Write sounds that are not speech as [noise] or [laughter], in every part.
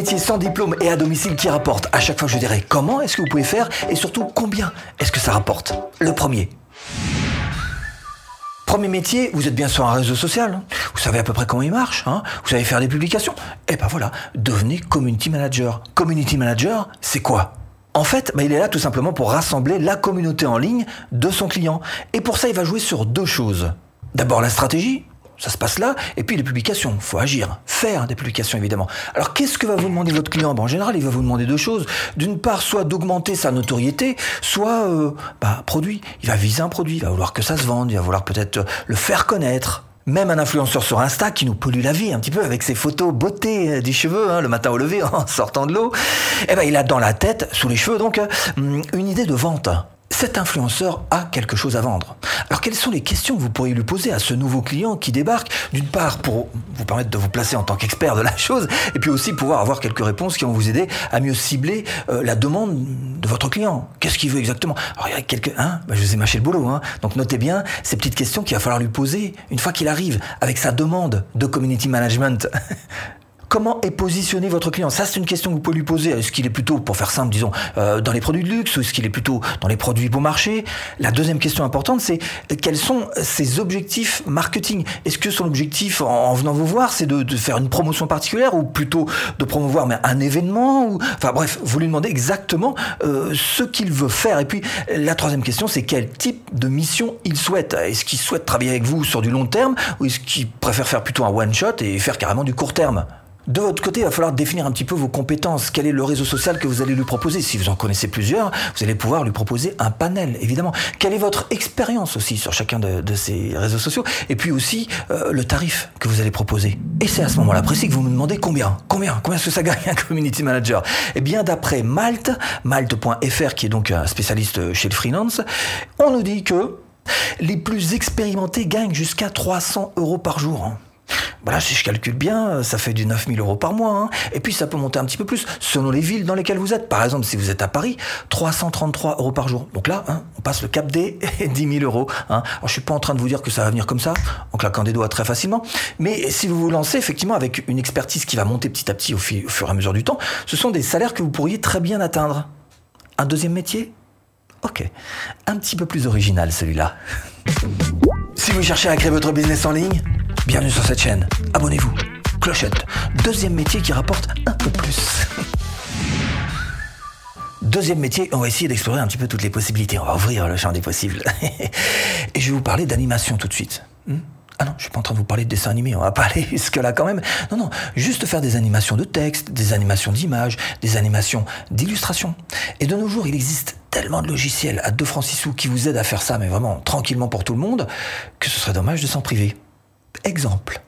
métiers sans diplôme et à domicile qui rapportent. À chaque fois, je dirai comment est-ce que vous pouvez faire et surtout combien est-ce que ça rapporte. Le premier. Premier métier, vous êtes bien sur un réseau social, hein. vous savez à peu près comment il marche, hein. vous savez faire des publications. Et ben voilà, devenez community manager. Community manager, c'est quoi? En fait, bah, il est là tout simplement pour rassembler la communauté en ligne de son client. Et pour ça, il va jouer sur deux choses. D'abord la stratégie, ça se passe là. Et puis les publications, faut agir, faire des publications évidemment. Alors qu'est-ce que va vous demander votre client? En général, il va vous demander deux choses. D'une part, soit d'augmenter sa notoriété, soit euh, bah, produit. Il va viser un produit, il va vouloir que ça se vende, il va vouloir peut-être le faire connaître. Même un influenceur sur Insta qui nous pollue la vie un petit peu avec ses photos beauté euh, des cheveux hein, le matin au lever [laughs] en sortant de l'eau, eh ben il a dans la tête, sous les cheveux donc, euh, une idée de vente cet influenceur a quelque chose à vendre. Alors quelles sont les questions que vous pourriez lui poser à ce nouveau client qui débarque? D'une part pour vous permettre de vous placer en tant qu'expert de la chose, et puis aussi pouvoir avoir quelques réponses qui vont vous aider à mieux cibler euh, la demande de votre client. Qu'est-ce qu'il veut exactement? Alors il y a quelques... Hein bah, je vous ai mâché le boulot, hein donc notez bien ces petites questions qu'il va falloir lui poser une fois qu'il arrive avec sa demande de community management. [laughs] Comment est positionné votre client? Ça, c'est une question que vous pouvez lui poser. Est-ce qu'il est plutôt, pour faire simple, disons, euh, dans les produits de luxe ou est-ce qu'il est plutôt dans les produits beau marché? La deuxième question importante, c'est quels sont ses objectifs marketing? Est-ce que son objectif, en, venant vous voir, c'est de, faire une promotion particulière ou plutôt de promouvoir mais un événement. Enfin bref, vous lui demandez exactement euh, ce qu'il veut faire. Et puis, la troisième question, c'est quel type de mission il souhaite? Est-ce qu'il souhaite travailler avec vous sur du long terme ou est-ce qu'il préfère faire plutôt un one-shot et faire carrément du court terme? De votre côté, il va falloir définir un petit peu vos compétences. Quel est le réseau social que vous allez lui proposer? Si vous en connaissez plusieurs, vous allez pouvoir lui proposer un panel, évidemment. Quelle est votre expérience aussi sur chacun de, ces réseaux sociaux? Et puis aussi euh, le tarif que vous allez proposer. Et c'est à ce moment-là précis que vous me demandez combien Combien? Combien est-ce que ça gagne un community manager? Eh bien, d'après Malte, malte.fr, qui est donc un spécialiste chez le freelance, on nous dit que les plus expérimentés gagnent jusqu'à 300 euros par jour. Voilà, si je calcule bien, ça fait du 9000 euros par mois. Hein. Et puis ça peut monter un petit peu plus selon les villes dans lesquelles vous êtes. Par exemple, si vous êtes à Paris, 333 euros par jour. Donc là, hein, on passe le cap des [laughs] 10 000 euros. Hein. Alors je suis pas en train de vous dire que ça va venir comme ça, en claquant des doigts très facilement. Mais si vous vous lancez effectivement avec une expertise qui va monter petit à petit au, au fur et à mesure du temps, ce sont des salaires que vous pourriez très bien atteindre. Un deuxième métier? Ok. Un petit peu plus original celui-là. [laughs] Si vous cherchez à créer votre business en ligne, Bienvenue sur cette chaîne. Abonnez-vous. Clochette. Deuxième métier qui rapporte un peu plus. [laughs] Deuxième métier, on va essayer d'explorer un petit peu toutes les possibilités. On va ouvrir le champ des possibles. [laughs] Et je vais vous parler d'animation tout de suite. Hmm ah non, je suis pas en train de vous parler de dessin animé, on va [laughs] pas aller jusque-là quand même. Non, non, juste faire des animations de texte, des animations d'images, des animations d'illustration. Et de nos jours, il existe tellement de logiciels à 2 francs 6 sous qui vous aident à faire ça, mais vraiment tranquillement pour tout le monde, que ce serait dommage de s'en priver. Exemple.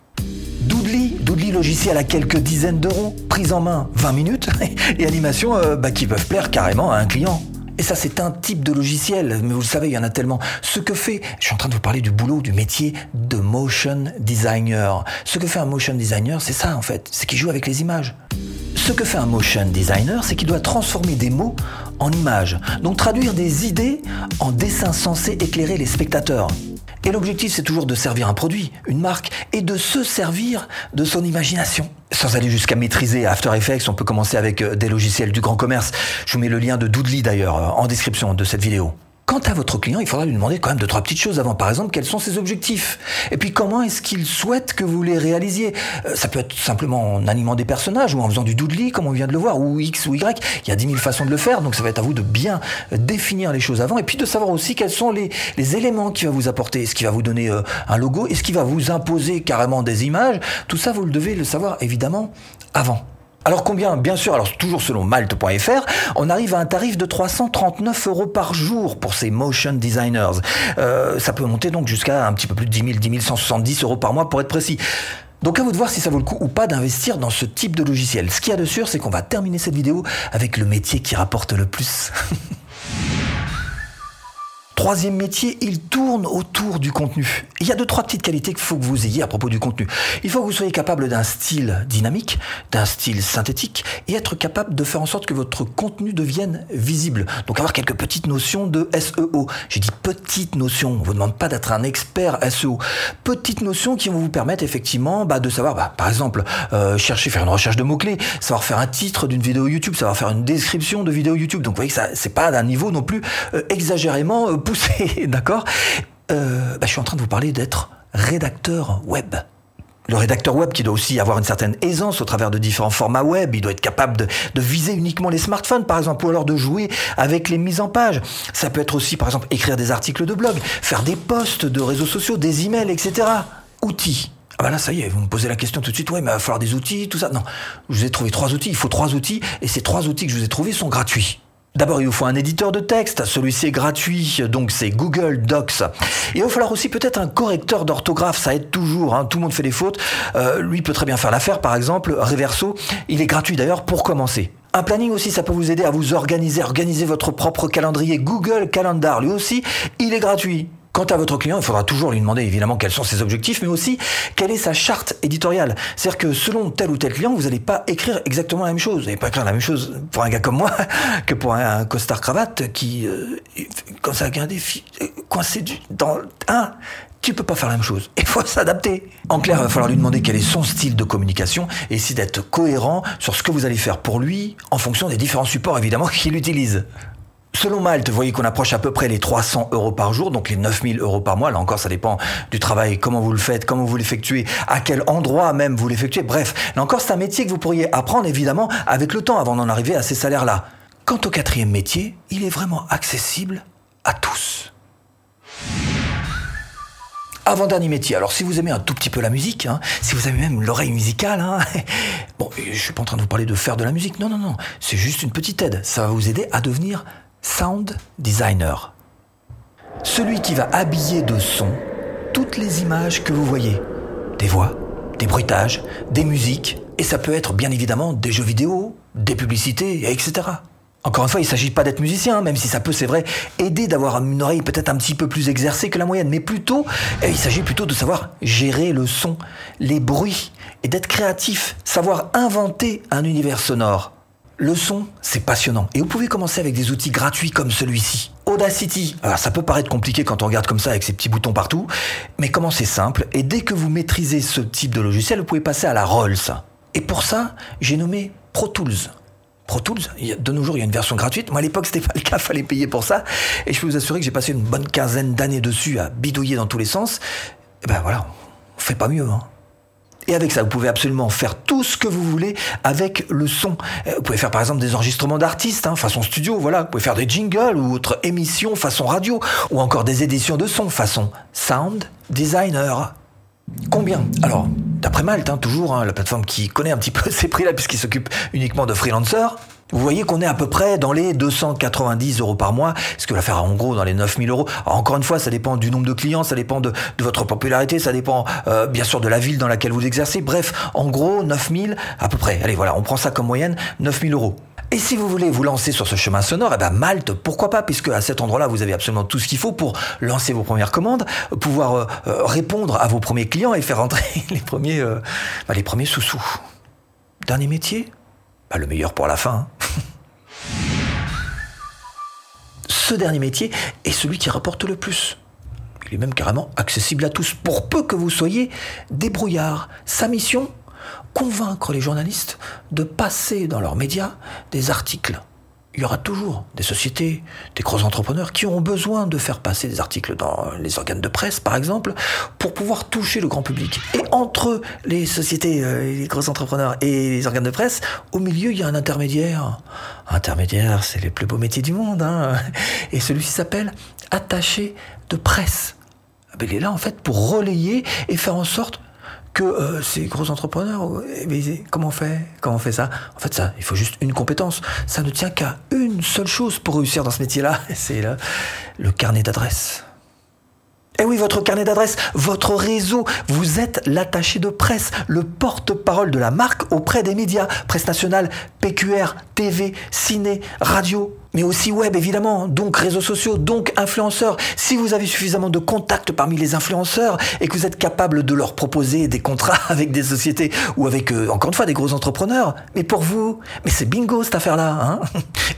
Doodly, Doodly logiciel à quelques dizaines d'euros, prise en main 20 minutes, [laughs] et animations euh, bah, qui peuvent plaire carrément à un client. Et ça, c'est un type de logiciel, mais vous le savez, il y en a tellement. Ce que fait, je suis en train de vous parler du boulot, du métier de motion designer. Ce que fait un motion designer, c'est ça en fait, c'est qu'il joue avec les images. Ce que fait un motion designer, c'est qu'il doit transformer des mots en images, donc traduire des idées en dessins censés éclairer les spectateurs. Et l'objectif, c'est toujours de servir un produit, une marque, et de se servir de son imagination. Sans aller jusqu'à maîtriser After Effects, on peut commencer avec euh, des logiciels du grand commerce. Je vous mets le lien de Doodly d'ailleurs euh, en description de cette vidéo. Quant à votre client, il faudra lui demander quand même deux, trois petites choses avant. Par exemple, quels sont ses objectifs? Et puis, comment est-ce qu'il souhaite que vous les réalisiez? Euh, Ça peut être simplement en animant des personnages ou en faisant du doodly, comme on vient de le voir, ou X ou Y. Il y a dix mille façons de le faire, donc ça va être à vous de bien définir les choses avant. Et puis de savoir aussi quels sont les, éléments qu'il va vous apporter. Est-ce qu'il va vous donner euh, un logo? Est-ce qu'il va vous imposer carrément des images? Tout ça, vous le devez le savoir évidemment avant. Alors combien? Bien sûr, alors toujours selon malte.fr, on arrive à un tarif de 339 euros par jour pour ces motion designers. Euh, ça peut monter donc jusqu'à un petit peu plus de 10 000, 10 170 euros par mois pour être précis. Donc à vous de voir si ça vaut le coup ou pas d'investir dans ce type de logiciel. Ce qu'il y a de sûr, c'est qu'on va terminer cette vidéo avec le métier qui rapporte le plus. [laughs] troisième métier, il tourne autour du contenu. Il y a deux, trois petites qualités qu'il faut que vous ayez à propos du contenu. Il faut que vous soyez capable d'un style dynamique, d'un style synthétique, et être capable de faire en sorte que votre contenu devienne visible. Donc avoir quelques petites notions de SEO. J'ai dit petites notions, on ne vous demande pas d'être un expert SEO. Petites notions qui vont vous permettre effectivement bah, de savoir, bah, par exemple, euh, chercher, faire une recherche de mots-clés, savoir faire un titre d'une vidéo YouTube, savoir faire une description de vidéo YouTube. Donc vous voyez que ça, c'est pas d'un niveau non plus euh, exagérément euh, [laughs] d'accord euh, bah, Je suis en train de vous parler d'être rédacteur web. Le rédacteur web qui doit aussi avoir une certaine aisance au travers de différents formats web, il doit être capable de, de, viser uniquement les smartphones par exemple, ou alors de jouer avec les mises en page. Ça peut être aussi par exemple écrire des articles de blog, faire des posts de réseaux sociaux, des emails, etc. Outils. Ah bah là, ça y est, vous me posez la question tout de suite, ouais, mais il va falloir des outils, tout ça. Non, je vous ai trouvé trois outils, il faut trois outils, et ces trois outils que je vous ai trouvés sont gratuits. D'abord, il vous faut un éditeur de texte. Celui-ci est gratuit, donc c'est Google Docs. Il va falloir aussi peut-être un correcteur d'orthographe. Ça aide toujours. Hein. Tout le monde fait des fautes. Euh, lui peut très bien faire l'affaire. Par exemple, Reverso, il est gratuit d'ailleurs pour commencer. Un planning aussi, ça peut vous aider à vous organiser, organiser votre propre calendrier. Google Calendar, lui aussi, il est gratuit. Quant à votre client, il faudra toujours lui demander évidemment quels sont ses objectifs, mais aussi quelle est sa charte éditoriale. C'est-à-dire que selon tel ou tel client, vous n'allez pas écrire exactement la même chose. Vous n'allez pas écrire la même chose pour un gars comme moi [laughs] que pour un, costard cravate qui, euh, comme ça, a un défi, coincé du, dans un. Tu peux pas faire la même chose. Il faut [laughs] s'adapter. En clair, il va falloir lui demander quel est son style de communication et essayer d'être cohérent sur ce que vous allez faire pour lui en fonction des différents supports évidemment [laughs] qu'il utilise. Selon Malte, vous voyez qu'on approche à peu près les 300 euros par jour, donc les 9000 euros par mois. Là encore, ça dépend du travail, comment vous le faites, comment vous l'effectuez, à quel endroit même vous l'effectuez. Bref, là encore, c'est un métier que vous pourriez apprendre évidemment avec le temps avant d'en arriver à ces salaires-là. Quant au quatrième métier, il est vraiment accessible à tous. Avant-dernier métier. Alors, si vous aimez un tout petit peu la musique, hein, si vous aimez même l'oreille musicale, hein, [laughs] bon, je suis pas en train de vous parler de faire de la musique. Non, non, non. C'est juste une petite aide. Ça va vous aider à devenir sound designer. Celui qui va habiller de son toutes les images que vous voyez. Des voix, des bruitages, des musiques, et ça peut être bien évidemment des jeux vidéo, des publicités, etc. Encore une fois, il ne s'agit pas d'être musicien, même si ça peut, c'est vrai, aider d'avoir une oreille peut-être un petit peu plus exercée que la moyenne, mais plutôt, eh, il s'agit plutôt de savoir gérer le son, les bruits, et d'être créatif, savoir inventer un univers sonore. Le son, c'est passionnant. Et vous pouvez commencer avec des outils gratuits comme celui-ci. Audacity. Alors ça peut paraître compliqué quand on regarde comme ça avec ces petits boutons partout, mais commencez simple. Et dès que vous maîtrisez ce type de logiciel, vous pouvez passer à la Rolls. Et pour ça, j'ai nommé Pro Tools. Pro Tools, de nos jours, il y a une version gratuite. Moi, à l'époque, c'était pas le cas, [laughs] fallait payer pour ça. Et je peux vous assurer que j'ai passé une bonne quinzaine d'années dessus à bidouiller dans tous les sens. Et ben voilà, on fait pas mieux. Hein. Et avec ça, vous pouvez absolument faire tout ce que vous voulez avec le son. Euh, vous pouvez faire par exemple des enregistrements d'artistes, hein, façon studio, voilà. Vous pouvez faire des jingles ou autres émissions façon radio, ou encore des éditions de son façon sound designer. Combien? Alors, d'après Malte, hein, toujours, hein, la plateforme qui connaît un petit peu [laughs] ces prix-là, puisqu'il s'occupe uniquement de freelancers, vous voyez qu'on est à peu près dans les 290 euros par mois, ce qui va faire en gros dans les 9000 euros. Encore une fois, ça dépend du nombre de clients, ça dépend de, votre popularité, ça dépend euh, bien sûr de la ville dans laquelle vous exercez. Bref, en gros, 9000 à peu près. Allez, voilà, on prend ça comme moyenne, 9000 euros. Et si vous voulez vous lancer sur ce chemin sonore, eh ben Malte, pourquoi pas, puisque à cet endroit-là, vous avez absolument tout ce qu'il faut pour lancer vos premières commandes, pouvoir euh, euh, répondre à vos premiers clients et faire entrer [laughs] les premiers, bah, les premiers sous-sous. Dernier métier? Bah, Le meilleur pour la fin. Hein. Ce dernier métier est celui qui rapporte le plus. Il est même carrément accessible à tous, pour peu que vous soyez débrouillard. Sa mission Convaincre les journalistes de passer dans leurs médias des articles. Il y aura toujours des sociétés, des gros entrepreneurs qui auront besoin de faire passer des articles dans les organes de presse, par exemple, pour pouvoir toucher le grand public. Et entre les sociétés, euh, les gros entrepreneurs et les organes de presse, au milieu, il y a un intermédiaire. Intermédiaire, c'est les plus beaux métiers du monde. Hein et celui-ci s'appelle attaché de presse. Ah ben, il est là, en fait, pour relayer et faire en sorte que euh, ces gros entrepreneurs, mais comment on fait? Comment on fait ça? En fait, ça, il faut juste une compétence. Ça ne tient qu'à une seule chose pour réussir dans ce métier-là, [laughs] c'est le, le carnet d'adresse. Eh oui, votre carnet d'adresse, votre réseau, vous êtes l'attaché de presse, le porte-parole de la marque auprès des médias, presse nationale, PQR, TV, ciné, radio. Mais aussi web évidemment, donc réseaux sociaux, donc influenceurs. Si vous avez suffisamment de contacts parmi les influenceurs et que vous êtes capable de leur proposer des contrats [laughs] avec des sociétés ou avec, euh, encore une fois, des gros entrepreneurs, mais pour vous, mais c'est bingo cette affaire-là. Hein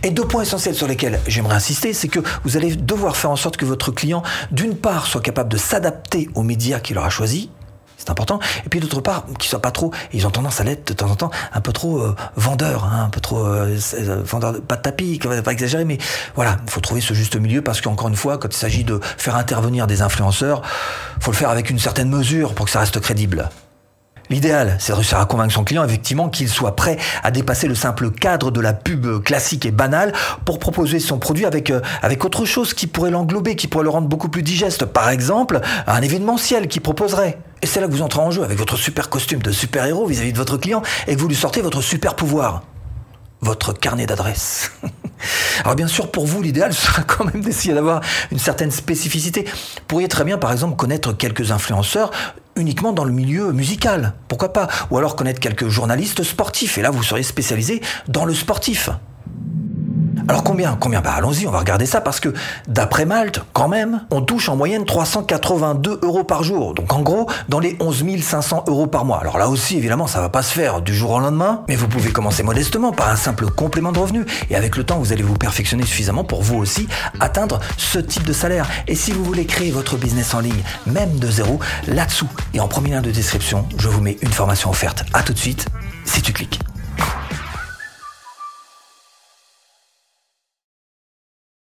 et deux points essentiels sur lesquels j'aimerais insister, c'est que vous allez devoir faire en sorte que votre client, d'une part, soit capable de s'adapter aux médias qu'il aura choisis, c'est important. Et puis d'autre part, qu'ils soient pas trop, ils ont tendance à l'être de temps en temps un peu trop euh, vendeurs, hein, un peu trop euh, euh vendeurs, pas de tapis, pas exagérer, mais voilà, il faut trouver ce juste milieu parce qu'encore une fois, quand il s'agit de faire intervenir des influenceurs, faut le faire avec une certaine mesure pour que ça reste crédible. L'idéal, c'est de réussir à convaincre son client effectivement qu'il soit prêt à dépasser le simple cadre de la pub classique et banale pour proposer son produit avec, euh, avec autre chose qui pourrait l'englober, qui pourrait le rendre beaucoup plus digeste. Par exemple, un événementiel qui proposerait. Et c'est là que vous entrez en jeu avec votre super costume de super-héros vis-à-vis de votre client et que vous lui sortez votre super pouvoir. Votre carnet d'adresses. [laughs] Alors bien sûr, pour vous, l'idéal [laughs] sera quand même d'essayer d'avoir une certaine spécificité. Vous pourriez très bien, par exemple, connaître quelques influenceurs uniquement dans le milieu musical. Pourquoi pas? Ou alors connaître quelques journalistes sportifs. Et là, vous seriez spécialisé dans le sportif. Alors combien Combien? Bah allons-y, on va regarder ça parce que d'après Malte, quand même, on touche en moyenne 382 euros par jour. Donc en gros, dans les 11 500 euros par mois. Alors là aussi, évidemment, ça va pas se faire du jour au lendemain, mais vous pouvez commencer modestement par un simple complément de revenu. Et avec le temps, vous allez vous perfectionner suffisamment pour vous aussi atteindre ce type de salaire. Et si vous voulez créer votre business en ligne, même de zéro, là-dessous et en premier lien de description, je vous mets une formation offerte. À tout de suite, si tu cliques.